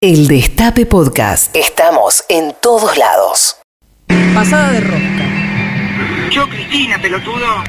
El Destape Podcast. Estamos en todos lados. Pasada de rosca. Yo, Cristina, pelotudo.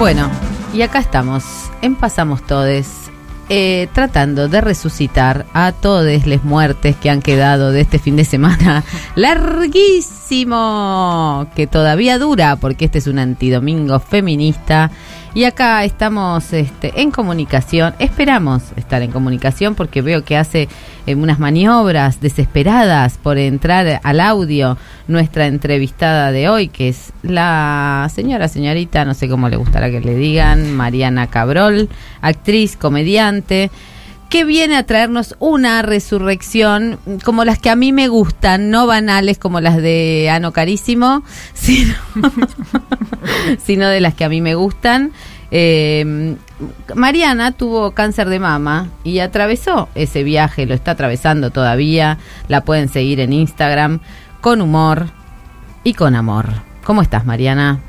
Bueno, y acá estamos, en Pasamos Todes, eh, tratando de resucitar a todas las muertes que han quedado de este fin de semana larguísimo, que todavía dura, porque este es un antidomingo feminista. Y acá estamos este, en comunicación, esperamos estar en comunicación porque veo que hace eh, unas maniobras desesperadas por entrar al audio nuestra entrevistada de hoy, que es la señora, señorita, no sé cómo le gustará que le digan, Mariana Cabrol, actriz, comediante que viene a traernos una resurrección como las que a mí me gustan, no banales como las de Ano Carísimo, sino, sino de las que a mí me gustan. Eh, Mariana tuvo cáncer de mama y atravesó ese viaje, lo está atravesando todavía, la pueden seguir en Instagram con humor y con amor. ¿Cómo estás, Mariana?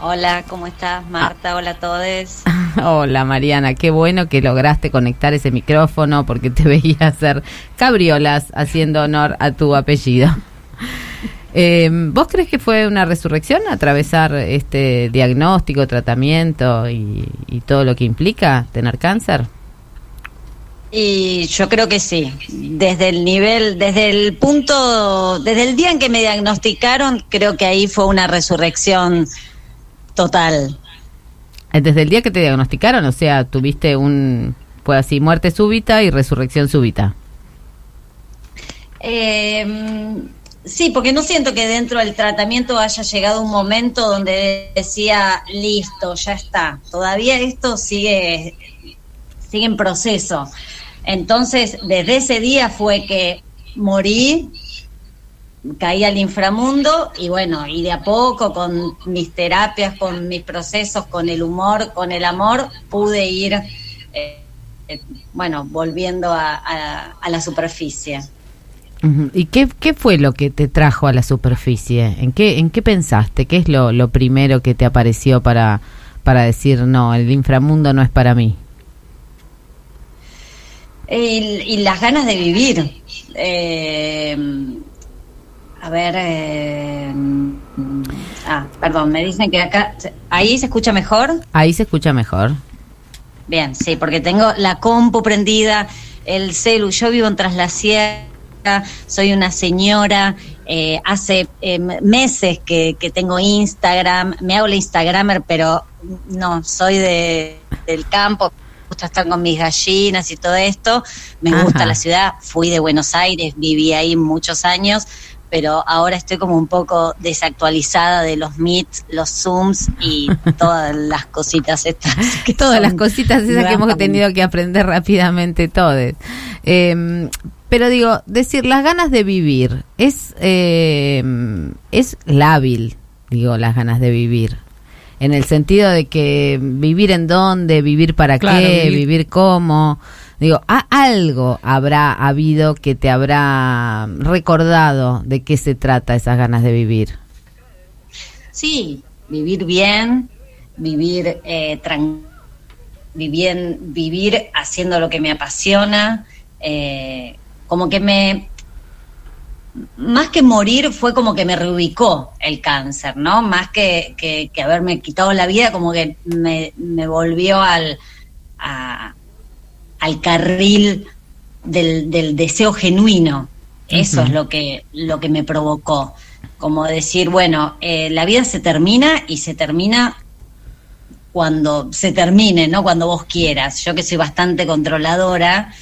Hola, ¿cómo estás, Marta? Hola a todos. Hola, Mariana. Qué bueno que lograste conectar ese micrófono porque te veía hacer cabriolas haciendo honor a tu apellido. Eh, ¿Vos crees que fue una resurrección atravesar este diagnóstico, tratamiento y, y todo lo que implica tener cáncer? Y yo creo que sí. Desde el nivel, desde el punto, desde el día en que me diagnosticaron, creo que ahí fue una resurrección total. Eh, Desde el día que te diagnosticaron, o sea, tuviste un, pues así, muerte súbita y resurrección súbita. Eh, sí, porque no siento que dentro del tratamiento haya llegado un momento donde decía, listo, ya está. Todavía esto sigue, sigue en proceso. Entonces, desde ese día fue que morí, caí al inframundo y bueno, y de a poco con mis terapias, con mis procesos, con el humor, con el amor, pude ir, eh, eh, bueno, volviendo a, la superficie. ¿Y qué, qué fue lo que te trajo a la superficie? ¿En qué, en qué pensaste? ¿Qué es lo, lo primero que te apareció para, para decir, no, el inframundo no es para mí? Y, y las ganas de vivir. Eh, a ver. eh, ah, perdón, me dicen que acá. ¿Ahí se escucha mejor? Ahí se escucha mejor. Bien, sí, porque tengo la compu prendida, el celu. Yo vivo en Tras la Soy una señora. eh, hace eh, meses que, que tengo Instagram. Me hago la Instagramer, pero no, soy de, del campo. Me gusta estar con mis gallinas y todo esto. Me Ajá. gusta la ciudad. Fui de Buenos Aires, viví ahí muchos años. Pero ahora estoy como un poco desactualizada de los meets, los zooms y todas las cositas estas. que Todas las cositas esas que hemos tenido que aprender rápidamente todos. Eh, pero digo, decir las ganas de vivir es eh, es lábil, digo, las ganas de vivir. En el sentido de que vivir en dónde, vivir para Claro, qué, vivir- vivir cómo. Digo, a- algo habrá habido que te habrá recordado de qué se trata esas ganas de vivir. Sí, vivir bien, vivir eh, tran- vivir, vivir haciendo lo que me apasiona, eh, como que me, más que morir fue como que me reubicó el cáncer, ¿no? Más que, que, que haberme quitado la vida, como que me, me volvió al, a- al carril del, del deseo genuino. Eso es lo que, lo que me provocó. Como decir, bueno, eh, la vida se termina y se termina cuando se termine, no cuando vos quieras. Yo que soy bastante controladora,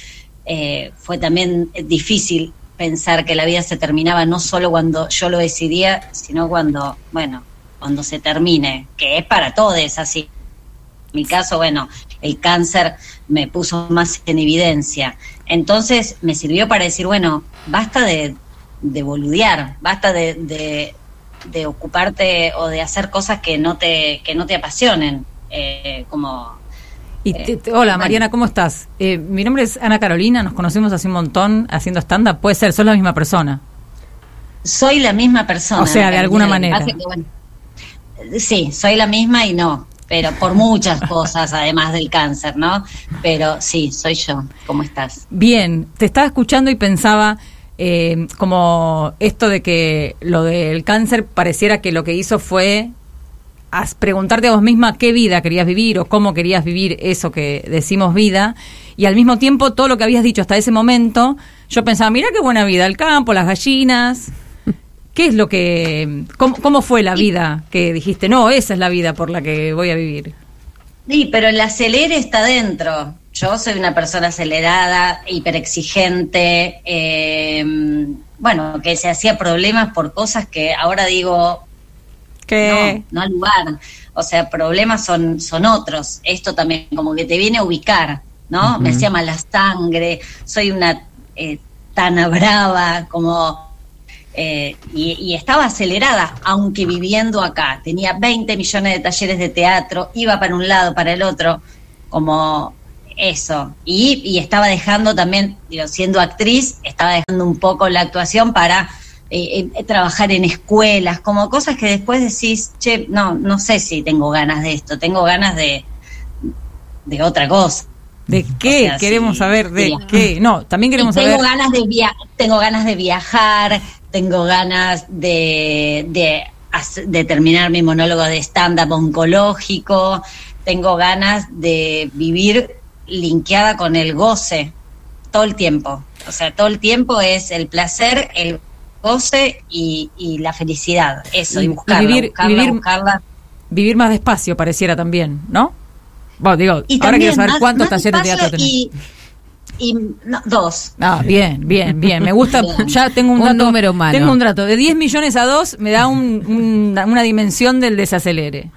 eh, fue también difícil pensar que la vida se terminaba no solo cuando yo lo decidía, sino cuando, bueno, cuando se termine, que es para todos así. En mi caso, bueno, el cáncer me puso más en evidencia. Entonces me sirvió para decir, bueno, basta de, de boludear, basta de, de, de ocuparte o de hacer cosas que no te, que no te apasionen. Eh, como Y te- te- hola, Mariana, ¿cómo estás? Eh, mi nombre es Ana Carolina, nos conocemos hace un montón haciendo stand-up. Puede ser, sos la misma persona. Soy la misma persona. O sea, de alguna manera. que, bueno, sí, soy la misma y no, pero por muchas cosas, además del cáncer, ¿no? Pero sí, soy yo. ¿Cómo estás? Bien, te estaba escuchando y pensaba eh, como esto de que lo del cáncer pareciera que lo que hizo fue preguntarte a vos misma qué vida querías vivir o cómo querías vivir eso que decimos vida y al mismo tiempo todo lo que habías dicho hasta ese momento yo pensaba mira qué buena vida el campo las gallinas qué es lo que cómo, cómo fue la vida que dijiste no esa es la vida por la que voy a vivir Sí, pero el acelere está dentro. Yo soy una persona acelerada, hiperexigente, eh, bueno, que se hacía problemas por cosas que ahora digo, no, no al lugar. O sea, problemas son, son otros. Esto también como que te viene a ubicar, ¿no? Me hacía mala sangre, soy una eh, tan brava como... eh, y, y estaba acelerada, aunque viviendo acá. Tenía 20 millones de talleres de teatro, iba para un lado, para el otro, como eso. Y, y estaba dejando también, digo, siendo actriz, estaba dejando un poco la actuación para eh, eh, trabajar en escuelas, como cosas que después decís, che, no, no sé si tengo ganas de esto, tengo ganas de, de otra cosa. de qué o sea, queremos sí, saber de qué no también queremos tengo saber ganas de via tengo ganas de viajar, tengo ganas de, de, hacer- de terminar mi monólogo de stand-up oncológico, tengo ganas de vivir linkeada con el goce todo el tiempo. O sea, todo el tiempo es el placer, el goce y, y la felicidad. Eso, y, Y- y buscarla, vivir- y buscarla, vivir- buscarla. vivir más despacio pareciera también, ¿no? Bueno, digo, Y ahora también quiero saber más- cuántos más talleres de teatro tenés. Y, y no, dos. Ah, bien, bien, bien. Me gusta, Bien. ya tengo un, Un dato. número humano. Tengo un dato. De 10 millones a 2 me da un- un- una dimensión del desacelere.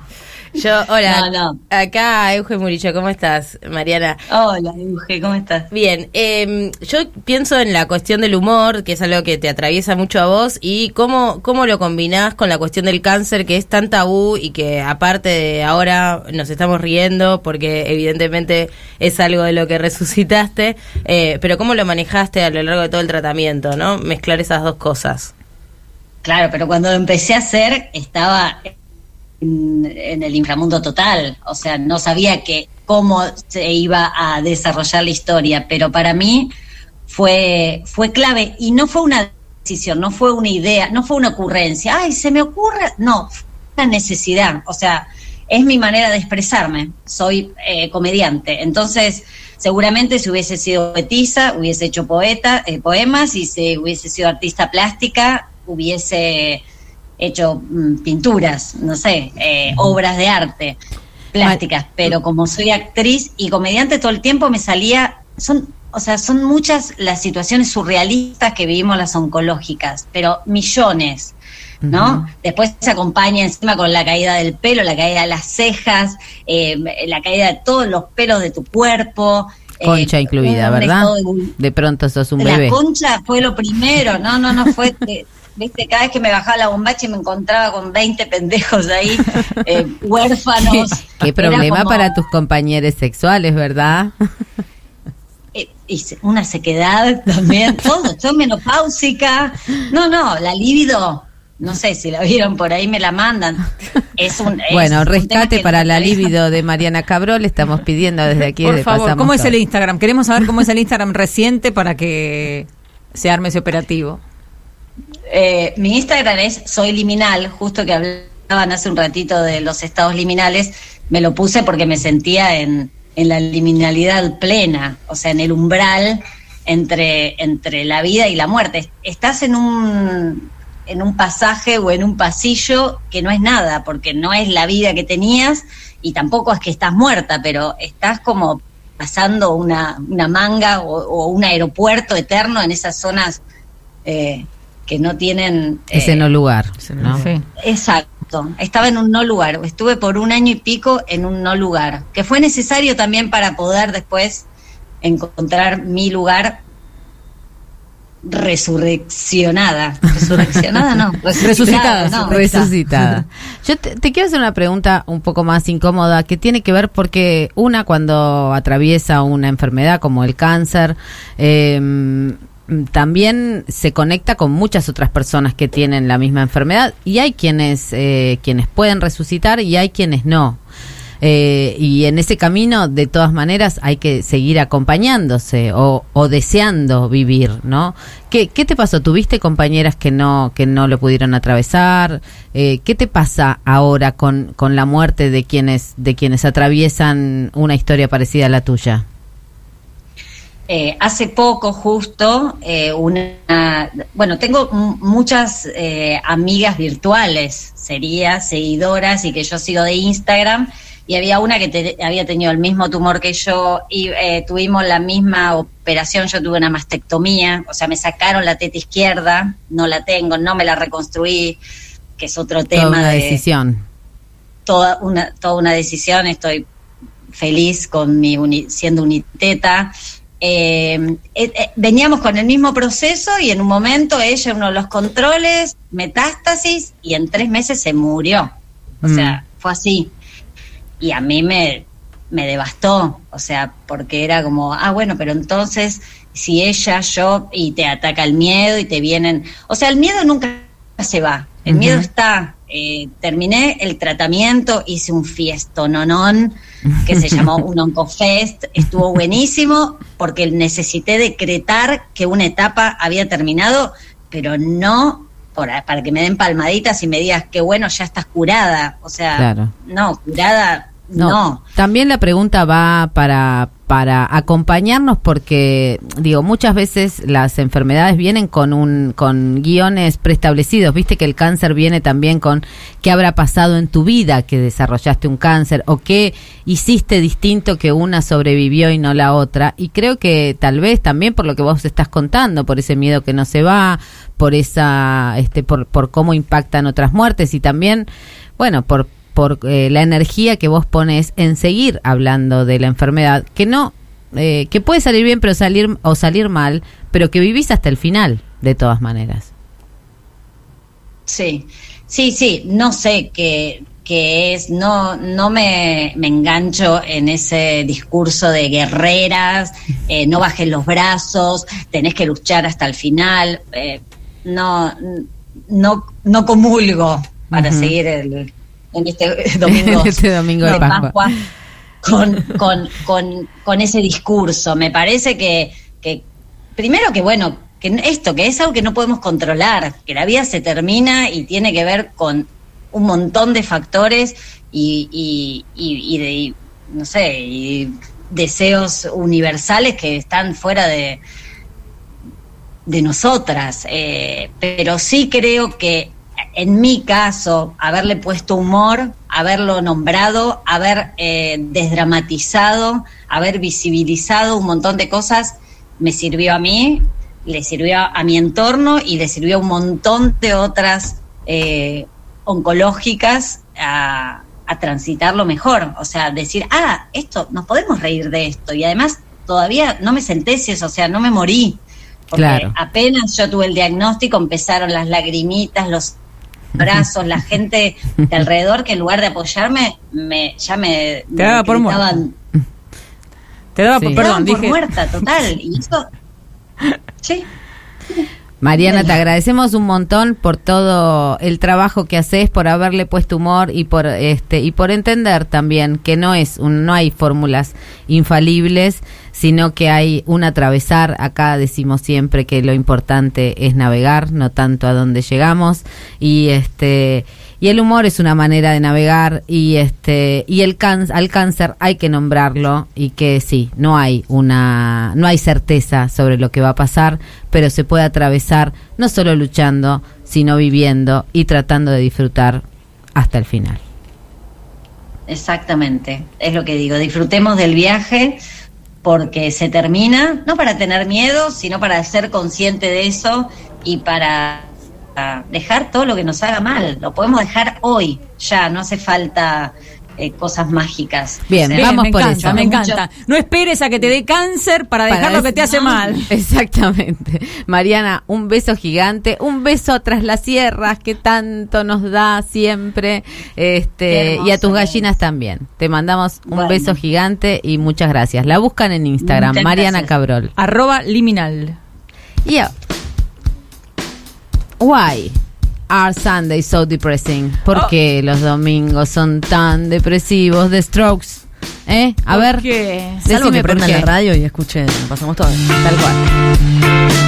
Yo, hola, No, no. acá Euge Murillo, ¿cómo estás, Mariana? Hola, Euge, ¿cómo estás? Bien, eh, yo pienso en la cuestión del humor, que es algo que te atraviesa mucho a vos, y cómo, cómo lo combinás con la cuestión del cáncer, que es tan tabú y que aparte de ahora nos estamos riendo, porque evidentemente es algo de lo que resucitaste, eh, pero cómo lo manejaste a lo largo de todo el tratamiento, ¿no? Mezclar esas dos cosas. Claro, pero cuando lo empecé a hacer estaba en, el inframundo total, o sea, no sabía que cómo se iba a desarrollar la historia, pero para mí fue fue clave. Y no fue una decisión, no fue una idea, no fue una ocurrencia, ay, se me ocurre, no, fue una necesidad, o sea, es mi manera de expresarme, soy eh, comediante, entonces seguramente si hubiese sido poetisa, hubiese hecho poeta, eh, poemas, y si hubiese sido artista plástica, hubiese hecho mm, pinturas, no sé, eh, obras de arte plásticas, pero como soy actriz y comediante todo el tiempo me salía, son, o sea, son muchas las situaciones surrealistas que vivimos las oncológicas, pero millones, ¿no? Después se acompaña encima con la caída del pelo, la caída de las cejas, eh, la caída de todos los pelos de tu cuerpo. eh, Concha incluida, ¿verdad? de- De pronto sos un la bebé. concha fue lo primero, no, no, no fue, viste, cada vez que me bajaba la bombacha y me encontraba con 20 pendejos ahí, eh, huérfanos. Qué problema como, para tus compañeros sexuales, ¿verdad? eh, y una sequedad también, todo, yo menopáusica, no, no, la libido, no sé si la vieron por ahí, me la mandan. Es un, es bueno, rescate para la libido de Mariana Cabrol. Estamos pidiendo desde aquí. Por favor, ¿cómo es el Instagram? Queremos saber cómo es el Instagram reciente para que se arme ese operativo. Eh, mi Instagram es soy liminal, justo que hablaban hace un ratito de los estados liminales, me lo puse porque me sentía en, la liminalidad plena, o sea, en el umbral entre, la vida y la muerte. Estás en un, en un pasaje o en un pasillo que no es nada, porque no es la vida que tenías y tampoco es que estás muerta, pero estás como pasando una, manga o, o un aeropuerto eterno en esas zonas eh, que no tienen... Ese eh, no lugar. ¿no? Sí. Exacto, estaba en un no lugar, estuve por un año y pico en un no lugar, que fue necesario también para poder después encontrar mi lugar resurreccionada. Resurreccionada, no. Resucitada, no. resucitada. Yo te, te quiero hacer una pregunta un poco más incómoda que tiene que ver porque una cuando atraviesa una enfermedad como el cáncer, eh, también se conecta con muchas otras personas que tienen la misma enfermedad y hay quienes eh, quienes pueden resucitar y hay quienes no. Eh, y en ese camino, de todas maneras, hay que seguir acompañándose o, o deseando vivir, ¿no? ¿Qué, ¿Qué te pasó? ¿Tuviste compañeras que no que no lo pudieron atravesar? Eh, ¿Qué te pasa ahora con, con la muerte de quienes de quienes atraviesan una historia parecida a la tuya? Eh, hace poco justo eh, una bueno tengo muchas eh, amigas virtuales sería seguidoras y que yo sigo de Instagram y había una que te- había tenido el mismo tumor que yo y eh, tuvimos la misma operación yo tuve una mastectomía o sea me sacaron la teta izquierda no la tengo no me la reconstruí que es otro Toda tema una de decisión. toda una toda una decisión estoy feliz con mi uni- siendo uniteta eh, eh, eh, veníamos con el mismo proceso y en un momento ella uno de los controles metástasis y en tres meses se murió. O Mm. sea fue así. Y a mí me me devastó. O sea porque era como ah bueno pero entonces si ella yo y te ataca el miedo y te vienen. O sea el miedo nunca se va. El miedo está eh, terminé el tratamiento hice un fiestononón que se llamó un Oncofest, estuvo buenísimo porque necesité decretar que una etapa había terminado, pero no por- para que me den palmaditas y me digas que bueno, ya estás curada. O sea, Claro. no, curada, no. También la pregunta va para, para acompañarnos porque, digo, muchas veces las enfermedades vienen con un, con guiones preestablecidos. Viste que el cáncer viene también con qué habrá pasado en tu vida que desarrollaste un cáncer o qué hiciste distinto que una sobrevivió y no la otra. Y creo que tal vez también por lo que vos estás contando, por ese miedo que no se va, por esa, este, por, por cómo impactan otras muertes y también, bueno, por por eh, la energía que vos pones en seguir hablando de la enfermedad, que no, eh, que puede salir bien pero salir o salir mal, pero que vivís hasta el final, de todas maneras. Sí, sí, sí, no sé qué, qué es, no, no me, me engancho en ese discurso de guerreras, eh, no bajes los brazos, tenés que luchar hasta el final, no, no, no comulgo para seguir el, en este domingo, Este domingo de Pascua. con, con, con, con ese discurso. Me parece que, que primero que bueno, que esto, que es algo que no podemos controlar, que la vida se termina y tiene que ver con un montón de factores y, y, y, y de, no sé, y deseos universales que están fuera de, de nosotras. Eh, pero sí creo que en mi caso, haberle puesto humor, haberlo nombrado, haber eh, desdramatizado, haber visibilizado un montón de cosas, me sirvió a mí, le sirvió a mi entorno y le sirvió a un montón de otras eh, oncológicas a, a transitarlo mejor. O sea, decir, ah, esto, nos podemos reír de esto. Y además, todavía no me sentencias, o sea, no me morí. Porque Claro. apenas yo tuve el diagnóstico, empezaron las lagrimitas, los brazos, la gente de alrededor que en lugar de apoyarme, me, ya me, me daba por gritaban, Te daba Sí. por, perdón, por dije. muerta, total. Y eso, sí, Mariana, te agradecemos un montón por todo el trabajo que haces, por haberle puesto humor y por este y por entender también que no es un, no hay fórmulas infalibles, sino que hay un atravesar. Acá decimos siempre que lo importante es navegar, no tanto a dónde llegamos y este y el humor es una manera de navegar y este y el cán- al cáncer hay que nombrarlo y que sí no hay una no hay certeza sobre lo que va a pasar pero se puede atravesar no solo luchando sino viviendo y tratando de disfrutar hasta el final exactamente. Es lo que digo. Disfrutemos del viaje porque se termina, no para tener miedo, sino para ser consciente de eso y para ah, dejar todo lo que nos haga mal. Lo podemos dejar hoy, ya, no hace falta eh, cosas mágicas. Bien, Bien, vamos me por encanta, eso. me encanta. No esperes a que te dé cáncer para dejar Para lo que te hace mal. Exactamente. Mariana, un beso gigante, un beso tras las sierras que tanto nos da siempre. Este, y a tus gallinas es. también. Te mandamos un Bueno. beso gigante y muchas gracias. La buscan en Instagram, Muchas Mariana gracias. Cabrol. Arroba liminal. Y a- Why are Sundays so depressing? ¿Por Oh. qué los domingos son tan depresivos? The Strokes. ¿Eh? A ¿Por ver. qué? Salvo que prendan la radio y escuchen, pasamos todo. Tal cual.